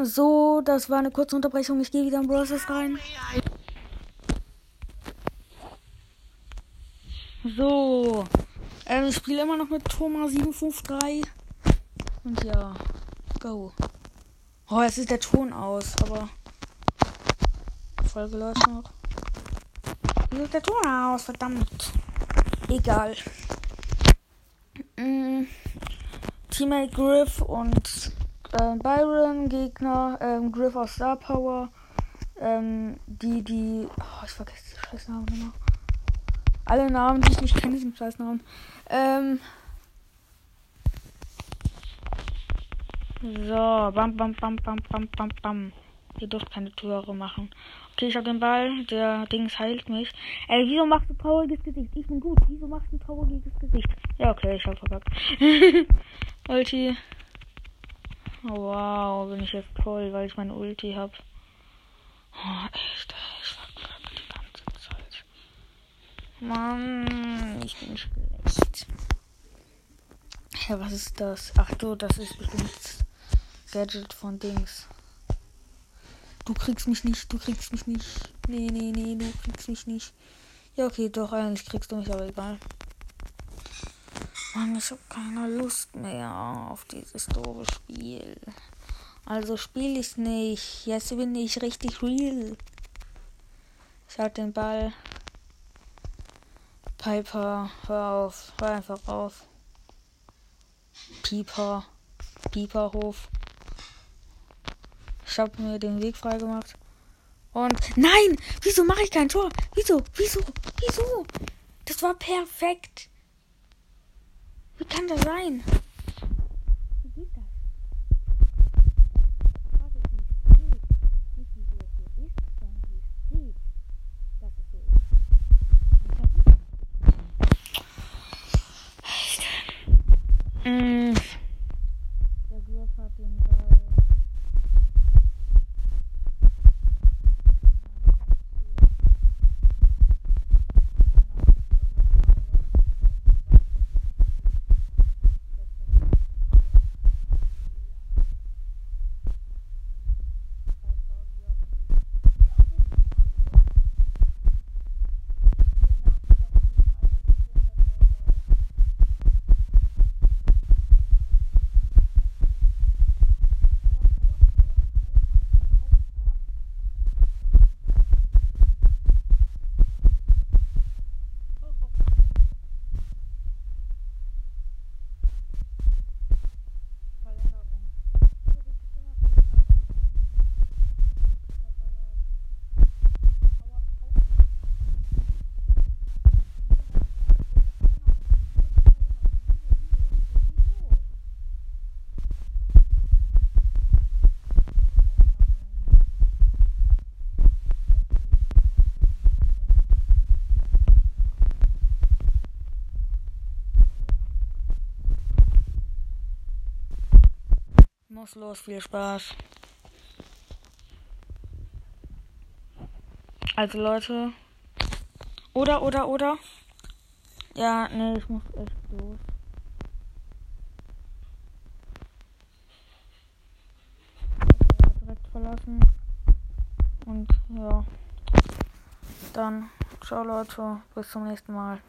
So, das war eine kurze Unterbrechung. Ich gehe wieder in Browsers rein. So. Ähm, ich spiele immer noch mit Thomas 753. Und ja, go. Oh, jetzt ist der Ton aus, aber. Folge läuft noch. Wie ist der Ton aus? Verdammt. Egal. Mm, Teammate Griff und äh, Byron, Gegner, ähm, Griff aus Star Power. Ähm, die, die. Oh, ich vergesse die scheiß Namen immer. Alle Namen, die ich nicht kenne, sind scheiß Namen. Ähm. So, bam, bam, bam, bam, bam, bam, bam. Ihr dürft keine Tore machen. Okay, ich hab den Ball. Der Dings heilt mich. Ey, wieso machst du trauriges Gesicht? Ich bin gut. Wieso machst du ein trauriges Gesicht? Ja, okay, ich hab verkackt. Ulti. Wow, bin ich jetzt toll, weil ich meine Ulti hab. Oh, echt, ich verkackt die ganze Zeit. Mann, ich bin schlecht. Ja, was ist das? Ach du, das ist bestimmt Gadget von Dings. Du kriegst mich nicht, du kriegst mich nicht. Nee, nee, nee, du kriegst mich nicht. Ja, okay, doch, eigentlich kriegst du mich, aber egal. Mann, ich hab keine Lust mehr auf dieses doofe Spiel. Also spiele ich nicht. Jetzt bin ich richtig real. Ich halt den Ball. Piper, hör auf, hör einfach auf. Pieper, Pieperhof. Ich habe mir den Weg frei gemacht. Und nein, wieso mache ich kein Tor? Wieso? Wieso? Wieso? Das war perfekt. Wie kann das sein? Wie geht das? Ich frage mich, wie. Nicht wieso es so ist, sondern wie es geht, dass es so ist. Alter. Mm. Der Griff hat den Ball. Muss los, viel Spaß. Also Leute. Oder, oder, oder? Ja, nee, ich muss echt los. Direkt verlassen. Und ja. Dann, ciao Leute, bis zum nächsten Mal.